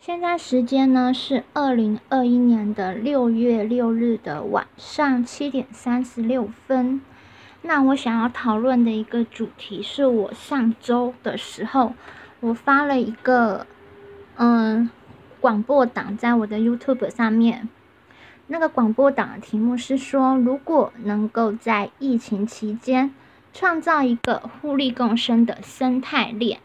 现在时间呢是二零二一年的六月六日的晚上七点三十六分。那我想要讨论的一个主题是我上周的时候，我发了一个嗯广播档在我的 YouTube 上面。那个广播档的题目是说，如果能够在疫情期间创造一个互利共生的生态链。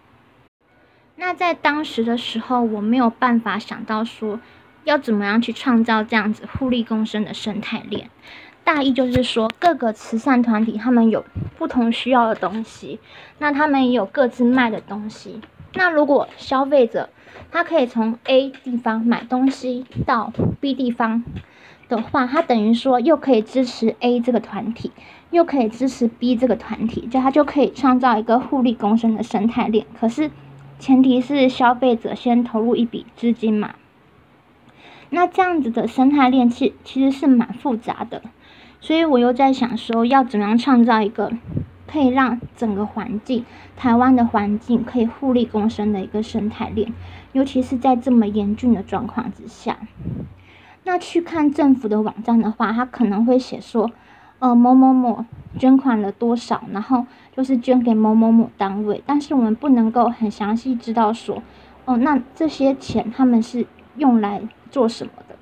那在当时的时候，我没有办法想到说要怎么样去创造这样子互利共生的生态链。大意就是说，各个慈善团体他们有不同需要的东西，那他们也有各自卖的东西。那如果消费者他可以从 A 地方买东西到 B 地方的话，他等于说又可以支持 A 这个团体，又可以支持 B 这个团体，就他就可以创造一个互利共生的生态链。可是。前提是消费者先投入一笔资金嘛，那这样子的生态链其其实是蛮复杂的，所以我又在想说，要怎么样创造一个可以让整个环境、台湾的环境可以互利共生的一个生态链，尤其是在这么严峻的状况之下。那去看政府的网站的话，它可能会写说。呃，某某某捐款了多少，然后就是捐给某某某单位，但是我们不能够很详细知道说，哦，那这些钱他们是用来做什么的？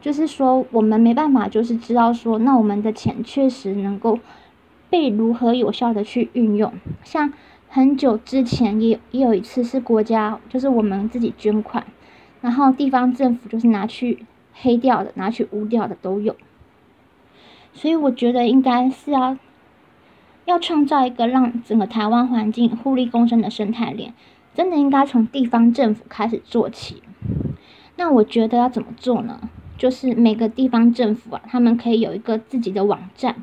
就是说，我们没办法就是知道说，那我们的钱确实能够被如何有效的去运用。像很久之前也也有一次是国家，就是我们自己捐款，然后地方政府就是拿去黑掉的，拿去污掉的都有。所以我觉得应该是要要创造一个让整个台湾环境互利共生的生态链，真的应该从地方政府开始做起。那我觉得要怎么做呢？就是每个地方政府啊，他们可以有一个自己的网站，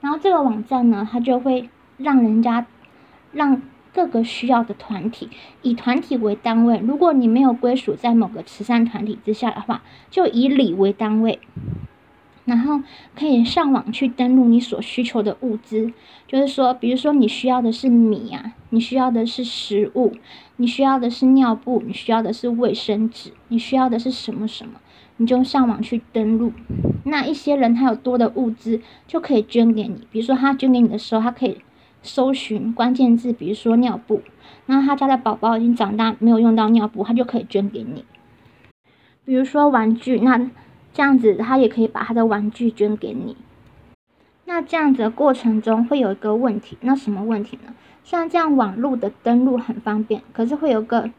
然后这个网站呢，它就会让人家让各个需要的团体以团体为单位。如果你没有归属在某个慈善团体之下的话，就以里为单位。然后可以上网去登录你所需求的物资，就是说，比如说你需要的是米呀，你需要的是食物，你需要的是尿布，你需要的是卫生纸，你需要的是什么什么，你就上网去登录。那一些人他有多的物资，就可以捐给你。比如说他捐给你的时候，他可以搜寻关键字，比如说尿布，然后他家的宝宝已经长大没有用到尿布，他就可以捐给你。比如说玩具，那。这样子，他也可以把他的玩具捐给你。那这样子的过程中会有一个问题，那什么问题呢？虽然这样网络的登录很方便，可是会有个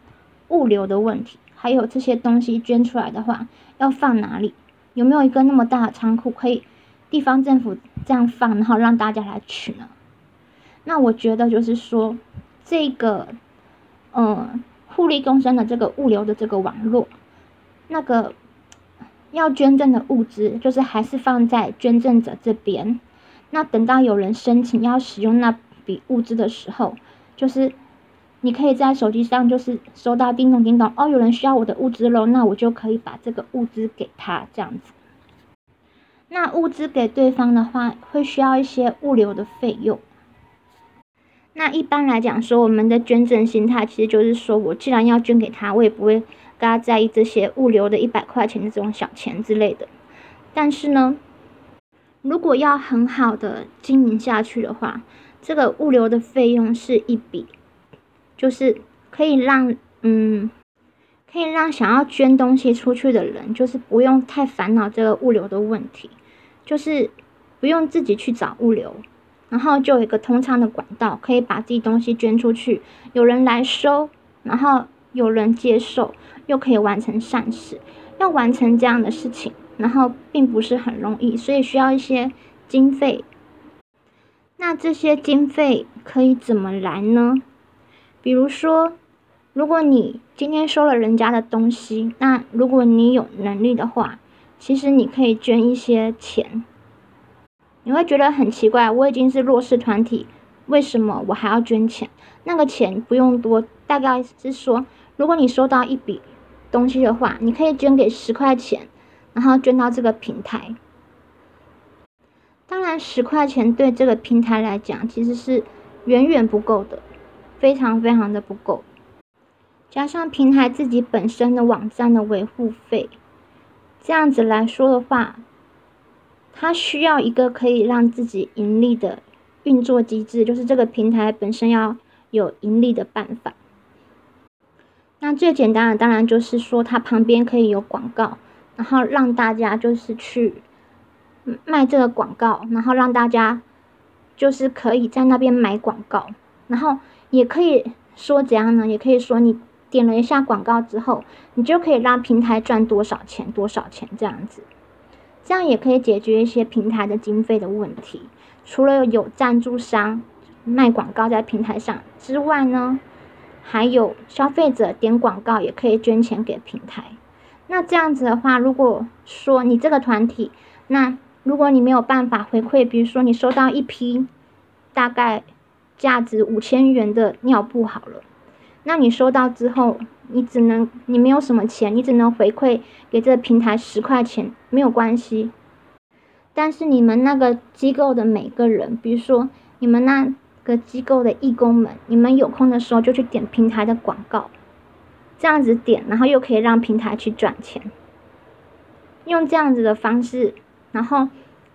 物流的问题。还有这些东西捐出来的话，要放哪里？有没有一个那么大的仓库可以地方政府这样放，然后让大家来取呢？那我觉得就是说，这个嗯，互利共生的这个物流的这个网络，那个。要捐赠的物资，就是还是放在捐赠者这边。那等到有人申请要使用那笔物资的时候，就是你可以在手机上就是收到叮咚叮咚，哦，有人需要我的物资喽，那我就可以把这个物资给他这样子。那物资给对方的话，会需要一些物流的费用。那一般来讲说，我们的捐赠心态其实就是说我既然要捐给他，我也不会。大家在意这些物流的一百块钱的这种小钱之类的，但是呢，如果要很好的经营下去的话，这个物流的费用是一笔，就是可以让嗯，可以让想要捐东西出去的人，就是不用太烦恼这个物流的问题，就是不用自己去找物流，然后就有一个通畅的管道，可以把自己东西捐出去，有人来收，然后有人接受。又可以完成善事，要完成这样的事情，然后并不是很容易，所以需要一些经费。那这些经费可以怎么来呢？比如说，如果你今天收了人家的东西，那如果你有能力的话，其实你可以捐一些钱。你会觉得很奇怪，我已经是弱势团体，为什么我还要捐钱？那个钱不用多，大概是说，如果你收到一笔。东西的话，你可以捐给十块钱，然后捐到这个平台。当然，十块钱对这个平台来讲，其实是远远不够的，非常非常的不够。加上平台自己本身的网站的维护费，这样子来说的话，它需要一个可以让自己盈利的运作机制，就是这个平台本身要有盈利的办法。那最简单的当然就是说，它旁边可以有广告，然后让大家就是去卖这个广告，然后让大家就是可以在那边买广告，然后也可以说怎样呢？也可以说你点了一下广告之后，你就可以让平台赚多少钱多少钱这样子，这样也可以解决一些平台的经费的问题。除了有赞助商卖广告在平台上之外呢？还有消费者点广告也可以捐钱给平台。那这样子的话，如果说你这个团体，那如果你没有办法回馈，比如说你收到一批大概价值五千元的尿布好了，那你收到之后，你只能你没有什么钱，你只能回馈给这个平台十块钱，没有关系。但是你们那个机构的每个人，比如说你们那。个机构的义工们，你们有空的时候就去点平台的广告，这样子点，然后又可以让平台去赚钱。用这样子的方式，然后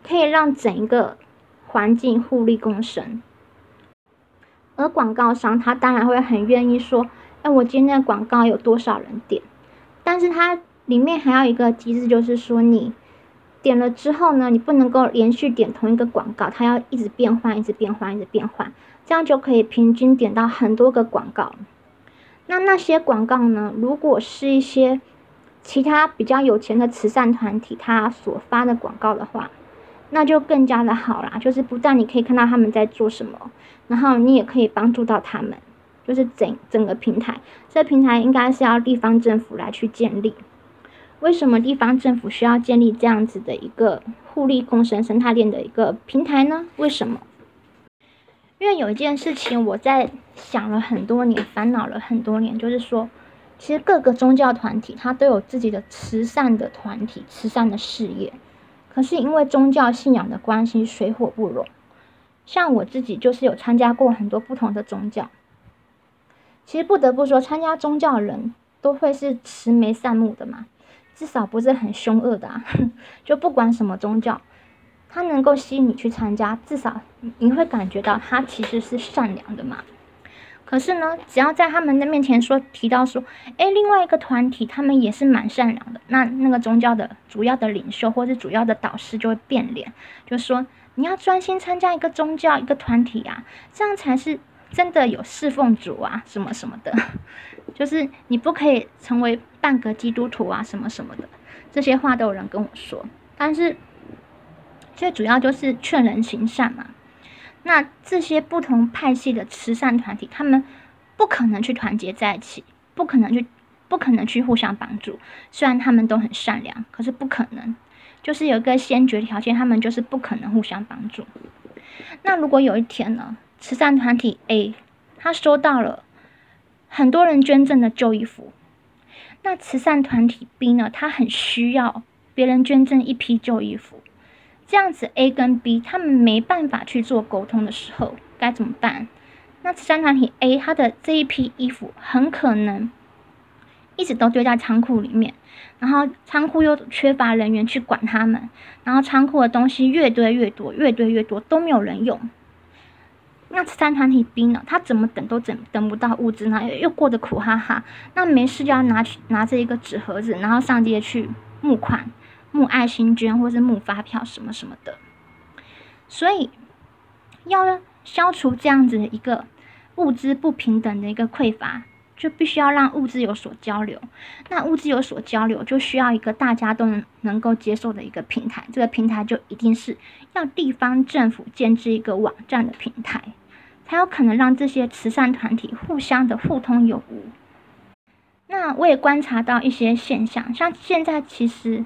可以让整一个环境互利共生。而广告商他当然会很愿意说，哎，我今天的广告有多少人点？但是它里面还有一个机制，就是说你。点了之后呢，你不能够连续点同一个广告，它要一直变换，一直变换，一直变换，这样就可以平均点到很多个广告。那那些广告呢，如果是一些其他比较有钱的慈善团体他所发的广告的话，那就更加的好啦。就是不但你可以看到他们在做什么，然后你也可以帮助到他们，就是整整个平台，这平台应该是要地方政府来去建立。为什么地方政府需要建立这样子的一个互利共生生态链的一个平台呢？为什么？因为有一件事情我在想了很多年，烦恼了很多年，就是说，其实各个宗教团体它都有自己的慈善的团体、慈善的事业，可是因为宗教信仰的关系，水火不容。像我自己就是有参加过很多不同的宗教，其实不得不说，参加宗教人都会是慈眉善目的嘛。至少不是很凶恶的啊，就不管什么宗教，他能够吸引你去参加，至少你会感觉到他其实是善良的嘛。可是呢，只要在他们的面前说提到说，哎，另外一个团体他们也是蛮善良的，那那个宗教的主要的领袖或者主要的导师就会变脸，就说你要专心参加一个宗教一个团体啊，这样才是真的有侍奉主啊什么什么的。就是你不可以成为半个基督徒啊，什么什么的，这些话都有人跟我说。但是最主要就是劝人行善嘛。那这些不同派系的慈善团体，他们不可能去团结在一起，不可能去，不可能去互相帮助。虽然他们都很善良，可是不可能，就是有一个先决条件，他们就是不可能互相帮助。那如果有一天呢，慈善团体 A 他收到了。很多人捐赠的旧衣服，那慈善团体 B 呢？他很需要别人捐赠一批旧衣服，这样子 A 跟 B 他们没办法去做沟通的时候该怎么办？那慈善团体 A 他的这一批衣服很可能一直都堆在仓库里面，然后仓库又缺乏人员去管他们，然后仓库的东西越堆越多，越堆越多都没有人用。那三团体兵呢？他怎么等都等等不到物资呢？又过得苦哈哈。那没事就要拿去拿着一个纸盒子，然后上街去募款、募爱心捐或是募发票什么什么的。所以要消除这样子的一个物资不平等的一个匮乏，就必须要让物资有所交流。那物资有所交流，就需要一个大家都能能够接受的一个平台。这个平台就一定是要地方政府建置一个网站的平台。才有可能让这些慈善团体互相的互通有无。那我也观察到一些现象，像现在其实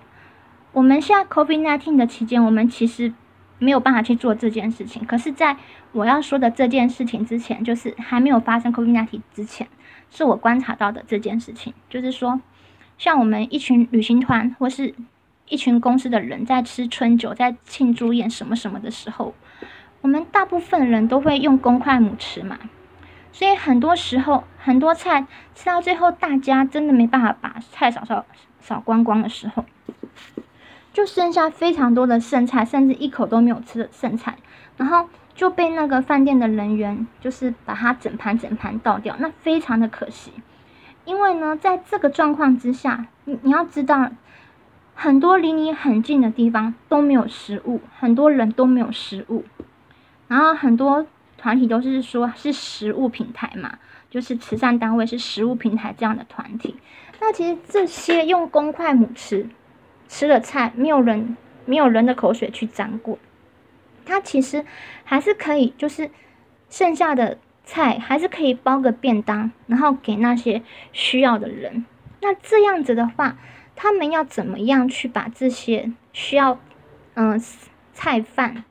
我们现在 COVID-19 的期间，我们其实没有办法去做这件事情。可是，在我要说的这件事情之前，就是还没有发生 COVID-19 之前，是我观察到的这件事情，就是说，像我们一群旅行团或是一群公司的人在吃春酒、在庆祝宴什么什么的时候。我们大部分人都会用公筷母匙嘛，所以很多时候很多菜吃到最后，大家真的没办法把菜扫扫扫光光的时候，就剩下非常多的剩菜，甚至一口都没有吃的剩菜，然后就被那个饭店的人员就是把它整盘整盘倒掉，那非常的可惜。因为呢，在这个状况之下，你你要知道，很多离你很近的地方都没有食物，很多人都没有食物，然后很多团体都是说是食物平台嘛，就是慈善单位是食物平台这样的团体。那其实这些用公筷母吃吃的菜，没有人没有人的口水去沾过，它其实还是可以，就是剩下的。菜还是可以包个便当，然后给那些需要的人。那这样子的话，他们要怎么样去把这些需要嗯菜饭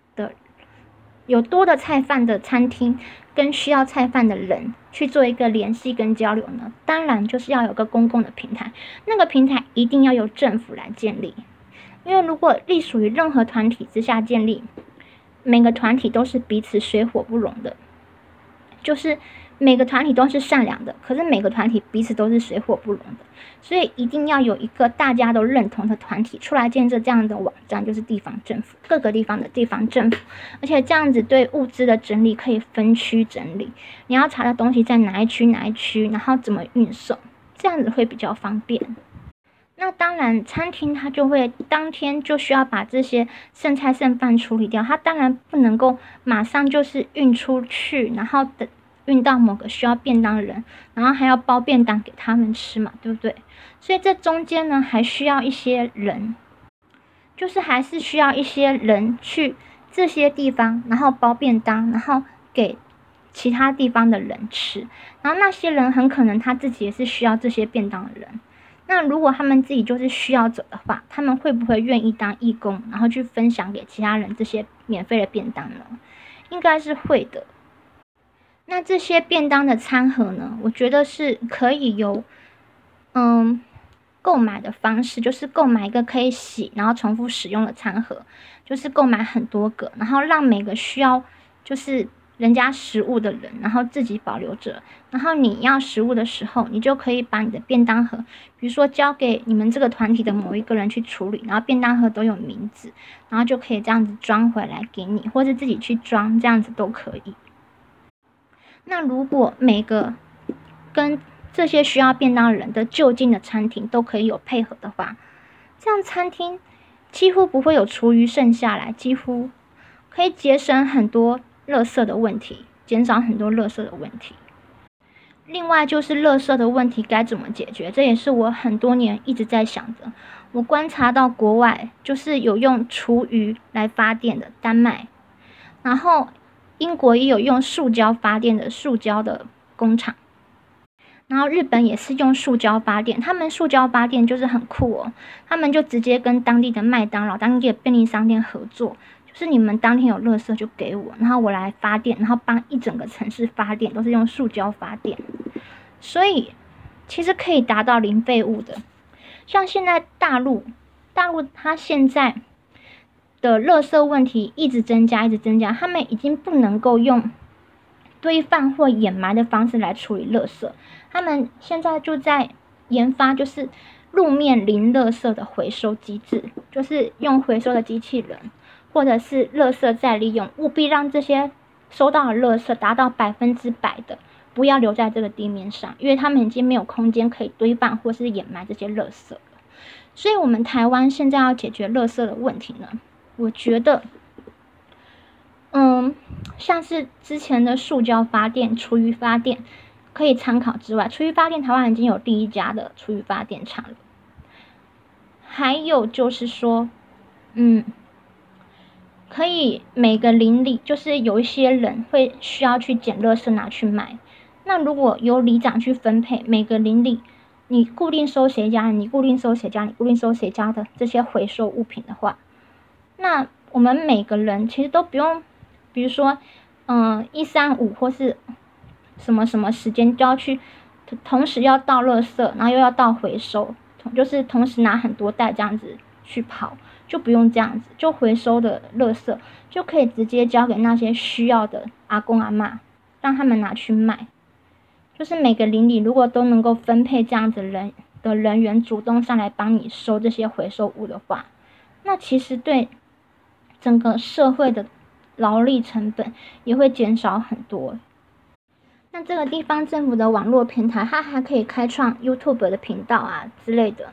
有多的菜饭的餐厅跟需要菜饭的人去做一个联系跟交流呢？当然就是要有个公共的平台，那个平台一定要由政府来建立。因为如果隶属于任何团体之下建立，每个团体都是彼此水火不容的。就是每个团体都是善良的，可是每个团体彼此都是水火不容的，所以一定要有一个大家都认同的团体出来建设这样的网站，就是地方政府各个地方的地方政府，而且这样子对物资的整理可以分区整理，你要查的东西在哪一区哪一区，然后怎么运送，这样子会比较方便。那当然，餐厅它就会当天就需要把这些剩菜剩饭处理掉，它当然不能够马上就是运出去，然后等运到某个需要便当的人，然后还要包便当给他们吃嘛，对不对？所以这中间呢，还需要一些人，就是还是需要一些人去这些地方，然后包便当，然后给其他地方的人吃，然后那些人很可能他自己也是需要这些便当的人。那如果他们自己就是需要者的话，他们会不会愿意当义工，然后去分享给其他人这些免费的便当呢？应该是会的。那这些便当的餐盒呢？我觉得是可以由嗯购买的方式，就是购买一个可以洗然后重复使用的餐盒，就是购买很多个，然后让每个需要就是。人家食物的人，然后自己保留着，然后你要食物的时候，你就可以把你的便当盒，比如说交给你们这个团体的某一个人去处理，然后便当盒都有名字，然后就可以这样子装回来给你，或者自己去装，这样子都可以。那如果每个跟这些需要便当人的就近的餐厅都可以有配合的话，这样餐厅几乎不会有厨余剩下来，几乎可以节省很多。垃圾的问题，减少很多垃圾的问题。另外就是垃圾的问题该怎么解决，这也是我很多年一直在想的。我观察到国外就是有用厨余来发电的丹麦，然后英国也有用塑胶发电的塑胶的工厂，然后日本也是用塑胶发电。他们塑胶发电就是很酷哦，他们就直接跟当地的麦当劳、当地的便利商店合作。就是你们当天有垃圾就给我，然后我来发电，然后帮一整个城市发电，都是用塑胶发电，所以其实可以达到零废物的。像现在大陆，大陆它现在的垃圾问题一直增加，一直增加，他们已经不能够用堆放或掩埋的方式来处理垃圾，他们现在就在研发，就是路面零垃圾的回收机制，就是用回收的机器人。或者是垃圾再利用，务必让这些收到的垃圾达到百分之百的，不要留在这个地面上，因为他们已经没有空间可以堆放或是掩埋这些垃圾了。所以，我们台湾现在要解决垃圾的问题呢，我觉得，嗯，像是之前的塑胶发电、厨余发电可以参考之外，厨余发电台湾已经有第一家的厨余发电厂了。还有就是说，嗯。可以每个邻里，就是有一些人会需要去捡垃圾拿去卖。那如果由里长去分配，每个邻里你固定收谁家，你固定收谁家，你固定收谁家的这些回收物品的话，那我们每个人其实都不用，比如说，嗯，一三五或是什么什么时间就要去，同时要倒垃圾，然后又要倒回收，就是同时拿很多袋这样子去跑。就不用这样子，就回收的垃圾就可以直接交给那些需要的阿公阿妈，让他们拿去卖。就是每个邻里如果都能够分配这样子人的人员主动上来帮你收这些回收物的话，那其实对整个社会的劳力成本也会减少很多。那这个地方政府的网络平台，它还可以开创 YouTube 的频道啊之类的。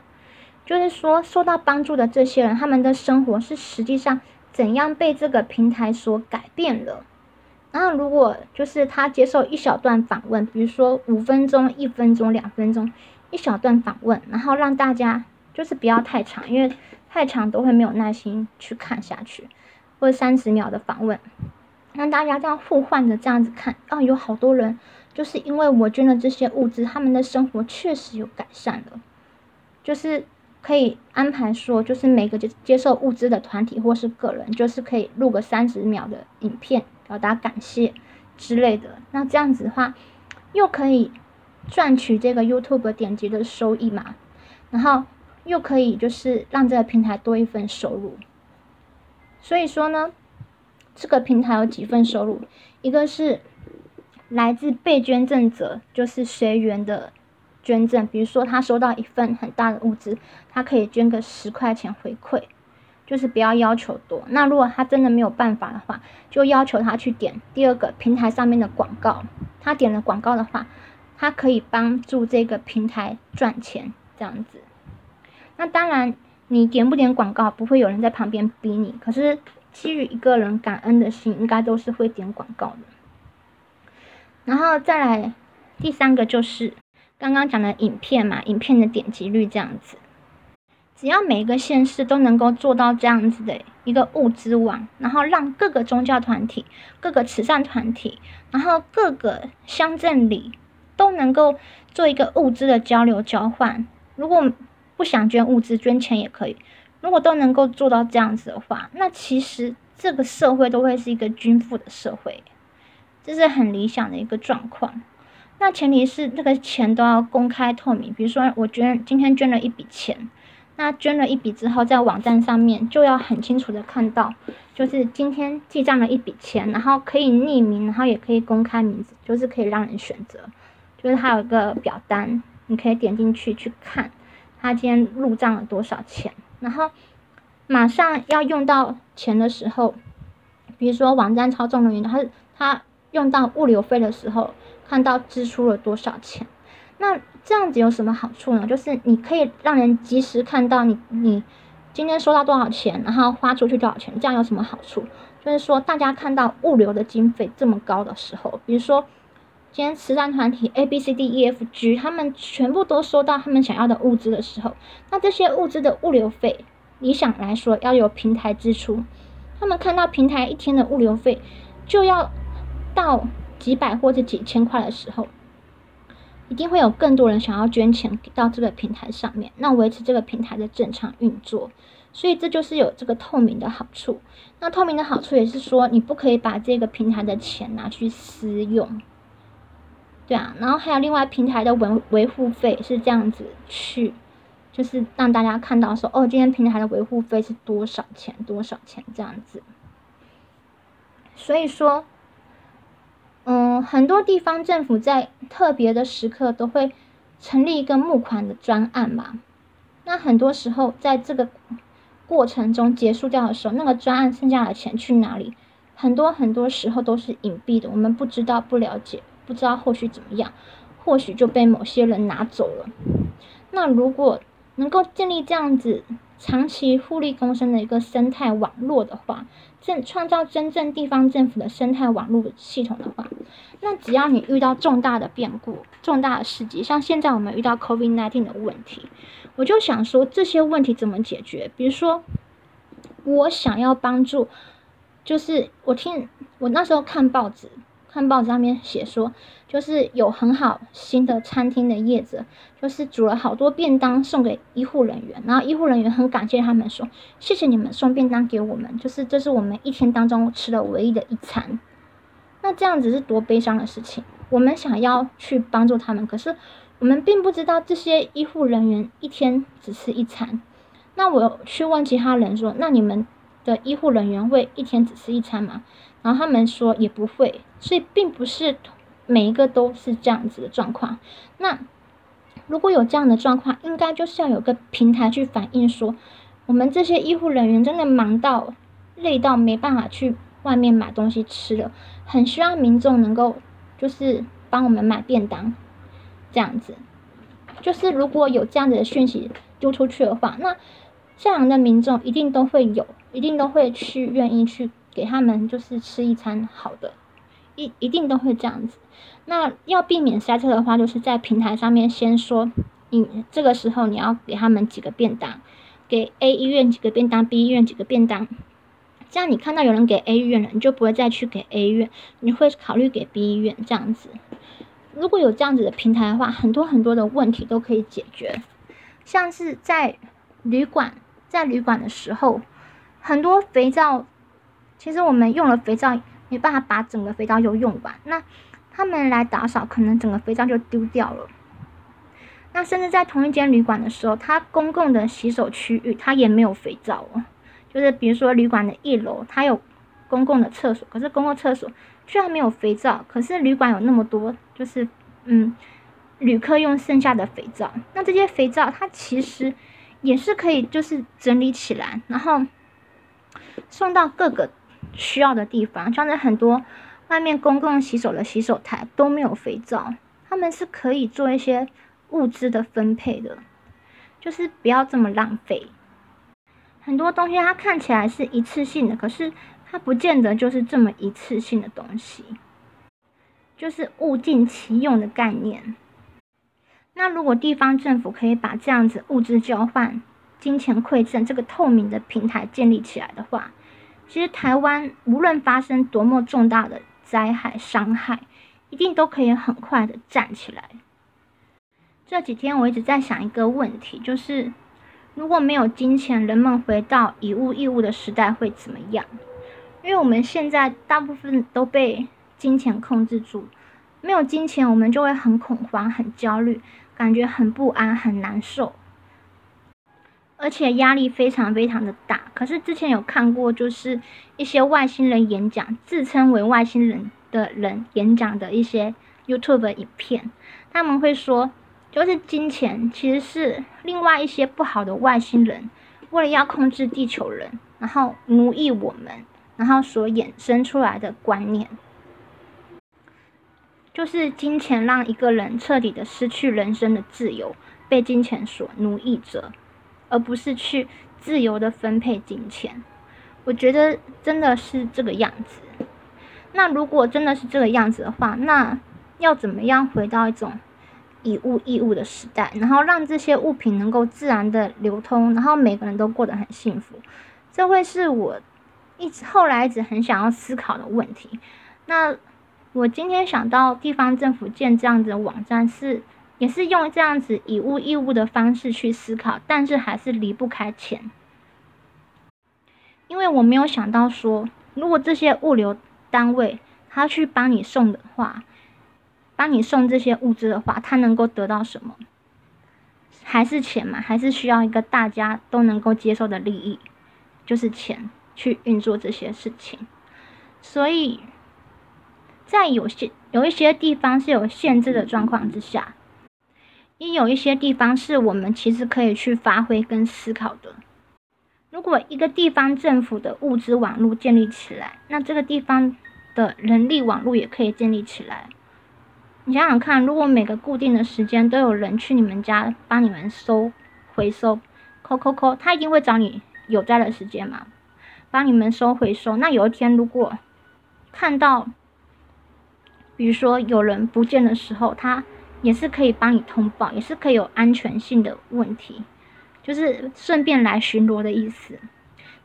就是说，受到帮助的这些人，他们的生活是实际上怎样被这个平台所改变了。然后，如果就是他接受一小段访问，比如说五分钟、一分钟、两分钟一小段访问，然后让大家就是不要太长，因为太长都会没有耐心去看下去，或者三十秒的访问，让大家这样互换着这样子看，啊，有好多人就是因为我捐了这些物资，他们的生活确实有改善了，就是。可以安排说，就是每个接接受物资的团体或是个人，就是可以录个三十秒的影片，表达感谢之类的。那这样子的话，又可以赚取这个 YouTube 点击的收益嘛，然后又可以就是让这个平台多一份收入。所以说呢，这个平台有几份收入，一个是来自被捐赠者，就是随缘的。捐赠，比如说他收到一份很大的物资，他可以捐个十块钱回馈，就是不要要求多。那如果他真的没有办法的话，就要求他去点第二个平台上面的广告。他点了广告的话，他可以帮助这个平台赚钱，这样子。那当然，你点不点广告，不会有人在旁边逼你。可是基于一个人感恩的心，应该都是会点广告的。然后再来第三个就是。刚刚讲的影片嘛，影片的点击率这样子，只要每一个县市都能够做到这样子的一个物资网，然后让各个宗教团体、各个慈善团体，然后各个乡镇里都能够做一个物资的交流交换。如果不想捐物资，捐钱也可以。如果都能够做到这样子的话，那其实这个社会都会是一个均富的社会，这是很理想的一个状况。那前提是这个钱都要公开透明，比如说我捐今天捐了一笔钱，那捐了一笔之后，在网站上面就要很清楚的看到，就是今天记账了一笔钱，然后可以匿名，然后也可以公开名字，就是可以让人选择，就是它有一个表单，你可以点进去去看，他今天入账了多少钱，然后马上要用到钱的时候，比如说网站操纵人员，他他用到物流费的时候。看到支出了多少钱，那这样子有什么好处呢？就是你可以让人及时看到你你今天收到多少钱，然后花出去多少钱，这样有什么好处？就是说大家看到物流的经费这么高的时候，比如说今天慈善团体 A B C D E F G 他们全部都收到他们想要的物资的时候，那这些物资的物流费，理想来说要有平台支出，他们看到平台一天的物流费就要到。几百或者几千块的时候，一定会有更多人想要捐钱给到这个平台上面，那维持这个平台的正常运作。所以这就是有这个透明的好处。那透明的好处也是说，你不可以把这个平台的钱拿去私用，对啊。然后还有另外平台的维维护费是这样子去，就是让大家看到说，哦，今天平台的维护费是多少钱，多少钱这样子。所以说。嗯，很多地方政府在特别的时刻都会成立一个募款的专案嘛。那很多时候在这个过程中结束掉的时候，那个专案剩下的钱去哪里？很多很多时候都是隐蔽的，我们不知道、不了解，不知道后续怎么样，或许就被某些人拿走了。那如果能够建立这样子长期互利共生的一个生态网络的话，正创造真正地方政府的生态网络系统的话，那只要你遇到重大的变故、重大的事迹，像现在我们遇到 COVID-19 的问题，我就想说这些问题怎么解决？比如说，我想要帮助，就是我听我那时候看报纸。看报纸上面写说，就是有很好新的餐厅的业者，就是煮了好多便当送给医护人员，然后医护人员很感谢他们说，谢谢你们送便当给我们，就是这是我们一天当中吃的唯一的一餐。那这样子是多悲伤的事情。我们想要去帮助他们，可是我们并不知道这些医护人员一天只吃一餐。那我去问其他人说，那你们的医护人员会一天只吃一餐吗？然后他们说也不会，所以并不是每一个都是这样子的状况。那如果有这样的状况，应该就是要有个平台去反映说，我们这些医护人员真的忙到累到没办法去外面买东西吃了，很希望民众能够就是帮我们买便当，这样子。就是如果有这样子的讯息丢出去的话，那这样的民众一定都会有，一定都会去愿意去给他们就是吃一餐好的，一一定都会这样子。那要避免塞车的话，就是在平台上面先说，你这个时候你要给他们几个便当，给 A 医院几个便当，B 医院几个便当，这样你看到有人给 A 医院了，你就不会再去给 A 医院，你会考虑给 B 医院这样子。如果有这样子的平台的话，很多很多的问题都可以解决。像是在旅馆，在旅馆的时候，很多肥皂，其实我们用了肥皂，没办法把整个肥皂就用完。那他们来打扫，可能整个肥皂就丢掉了。那甚至在同一间旅馆的时候，它公共的洗手区域，它也没有肥皂哦。就是比如说旅馆的一楼，它有公共的厕所，可是公共厕所。居然没有肥皂，可是旅馆有那么多，就是嗯，旅客用剩下的肥皂。那这些肥皂它其实也是可以，就是整理起来，然后送到各个需要的地方。像是很多外面公共洗手的洗手台都没有肥皂，他们是可以做一些物资的分配的，就是不要这么浪费。很多东西它看起来是一次性的，可是。它不见得就是这么一次性的东西，就是物尽其用的概念。那如果地方政府可以把这样子物资交换、金钱馈赠这个透明的平台建立起来的话，其实台湾无论发生多么重大的灾害伤害，一定都可以很快的站起来。这几天我一直在想一个问题，就是如果没有金钱，人们回到以物易物的时代会怎么样？因为我们现在大部分都被金钱控制住，没有金钱，我们就会很恐慌、很焦虑，感觉很不安、很难受，而且压力非常非常的大。可是之前有看过，就是一些外星人演讲，自称为外星人的人演讲的一些 YouTube 影片，他们会说，就是金钱其实是另外一些不好的外星人，为了要控制地球人，然后奴役我们。然后所衍生出来的观念，就是金钱让一个人彻底的失去人生的自由，被金钱所奴役着，而不是去自由的分配金钱。我觉得真的是这个样子。那如果真的是这个样子的话，那要怎么样回到一种以物易物的时代，然后让这些物品能够自然的流通，然后每个人都过得很幸福？这会是我。一直后来一直很想要思考的问题，那我今天想到地方政府建这样子的网站是，也是用这样子以物易物的方式去思考，但是还是离不开钱，因为我没有想到说，如果这些物流单位他去帮你送的话，帮你送这些物资的话，他能够得到什么？还是钱嘛？还是需要一个大家都能够接受的利益，就是钱。去运作这些事情，所以在有些有一些地方是有限制的状况之下，也有一些地方是我们其实可以去发挥跟思考的。如果一个地方政府的物资网络建立起来，那这个地方的人力网络也可以建立起来。你想想看，如果每个固定的时间都有人去你们家帮你们收回收，扣扣扣，他一定会找你有在的时间嘛？帮你们收回收。那有一天，如果看到，比如说有人不见的时候，他也是可以帮你通报，也是可以有安全性的问题，就是顺便来巡逻的意思。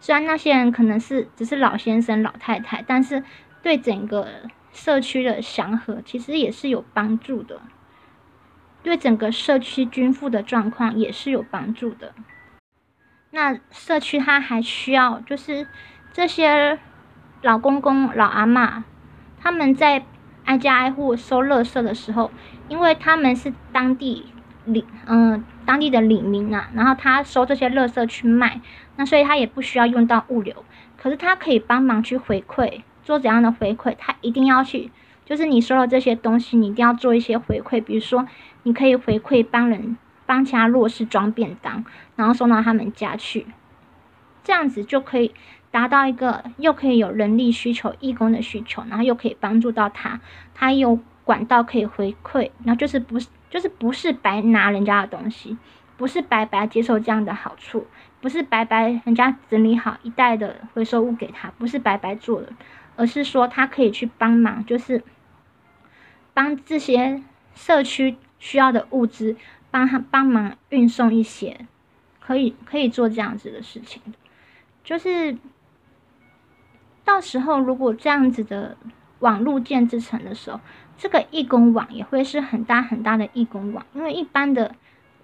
虽然那些人可能是只是老先生、老太太，但是对整个社区的祥和其实也是有帮助的，对整个社区均富的状况也是有帮助的。那社区它还需要，就是这些老公公、老阿妈，他们在挨家挨户收垃圾的时候，因为他们是当地里嗯当地的里民啊，然后他收这些垃圾去卖，那所以他也不需要用到物流，可是他可以帮忙去回馈，做怎样的回馈？他一定要去就是你收了这些东西，你一定要做一些回馈，比如说你可以回馈帮人帮其他弱势装便当，然后送到他们家去，这样子就可以达到一个又可以有人力需求、义工的需求，然后又可以帮助到他，他又管道可以回馈，然后就是不是就是不是白拿人家的东西，不是白白接受这样的好处，不是白白人家整理好一袋的回收物给他，不是白白做的，而是说他可以去帮忙，就是。帮这些社区需要的物资，帮他帮忙运送一些，可以可以做这样子的事情就是到时候如果这样子的网络建制成的时候，这个义工网也会是很大很大的义工网。因为一般的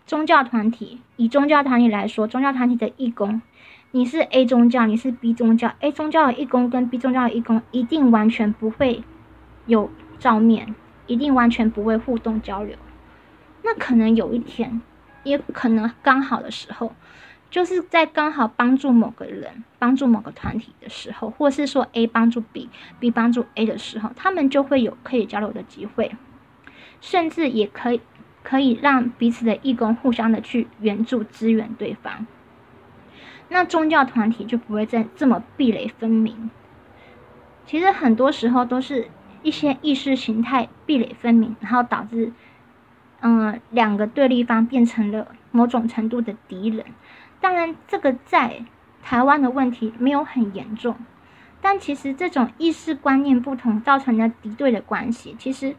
宗教团体，以宗教团体来说，宗教团体的义工，你是 A 宗教，你是 B 宗教，A 宗教的义工跟 B 宗教的义工一定完全不会有照面。一定完全不会互动交流，那可能有一天，也可能刚好的时候，就是在刚好帮助某个人、帮助某个团体的时候，或是说 A 帮助 B，B 帮助 A 的时候，他们就会有可以交流的机会，甚至也可以可以让彼此的义工互相的去援助支援对方，那宗教团体就不会再这么壁垒分明。其实很多时候都是。一些意识形态壁垒分明，然后导致，嗯，两个对立方变成了某种程度的敌人。当然，这个在台湾的问题没有很严重，但其实这种意识观念不同造成的敌对的关系，其实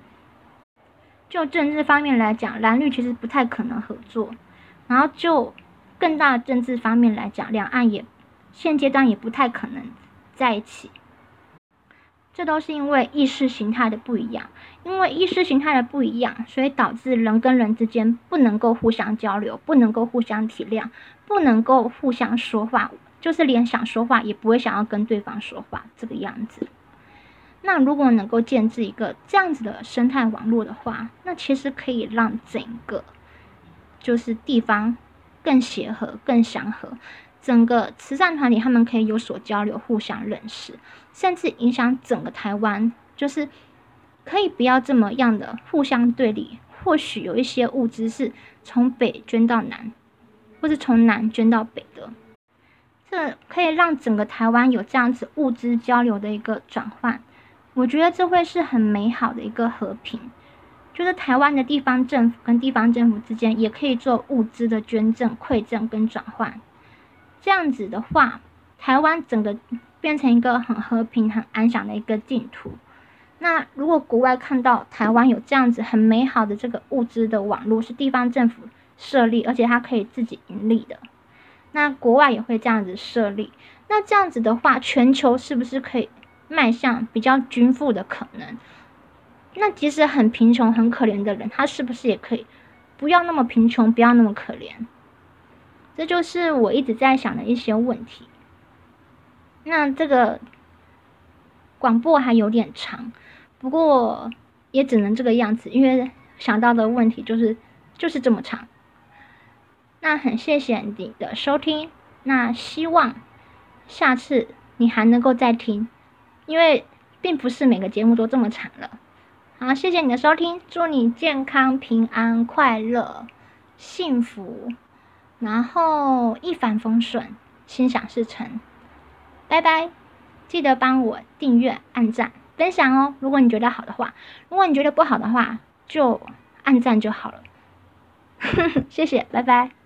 就政治方面来讲，蓝绿其实不太可能合作。然后就更大的政治方面来讲，两岸也现阶段也不太可能在一起。这都是因为意识形态的不一样，因为意识形态的不一样，所以导致人跟人之间不能够互相交流，不能够互相体谅，不能够互相说话，就是连想说话也不会想要跟对方说话这个样子。那如果能够建置一个这样子的生态网络的话，那其实可以让整个就是地方更协和、更祥和。整个慈善团体，他们可以有所交流，互相认识，甚至影响整个台湾，就是可以不要这么样的互相对立。或许有一些物资是从北捐到南，或是从南捐到北的，这可以让整个台湾有这样子物资交流的一个转换。我觉得这会是很美好的一个和平，就是台湾的地方政府跟地方政府之间也可以做物资的捐赠、馈赠跟转换。这样子的话，台湾整个变成一个很和平、很安详的一个净土。那如果国外看到台湾有这样子很美好的这个物资的网络，是地方政府设立，而且它可以自己盈利的，那国外也会这样子设立。那这样子的话，全球是不是可以迈向比较均富的可能？那即使很贫穷、很可怜的人，他是不是也可以不要那么贫穷，不要那么可怜？这就是我一直在想的一些问题。那这个广播还有点长，不过也只能这个样子，因为想到的问题就是就是这么长。那很谢谢你的收听，那希望下次你还能够再听，因为并不是每个节目都这么长了。好，谢谢你的收听，祝你健康、平安、快乐、幸福。然后一帆风顺，心想事成，拜拜！记得帮我订阅、按赞、分享哦。如果你觉得好的话，如果你觉得不好的话，就按赞就好了。谢谢，拜拜。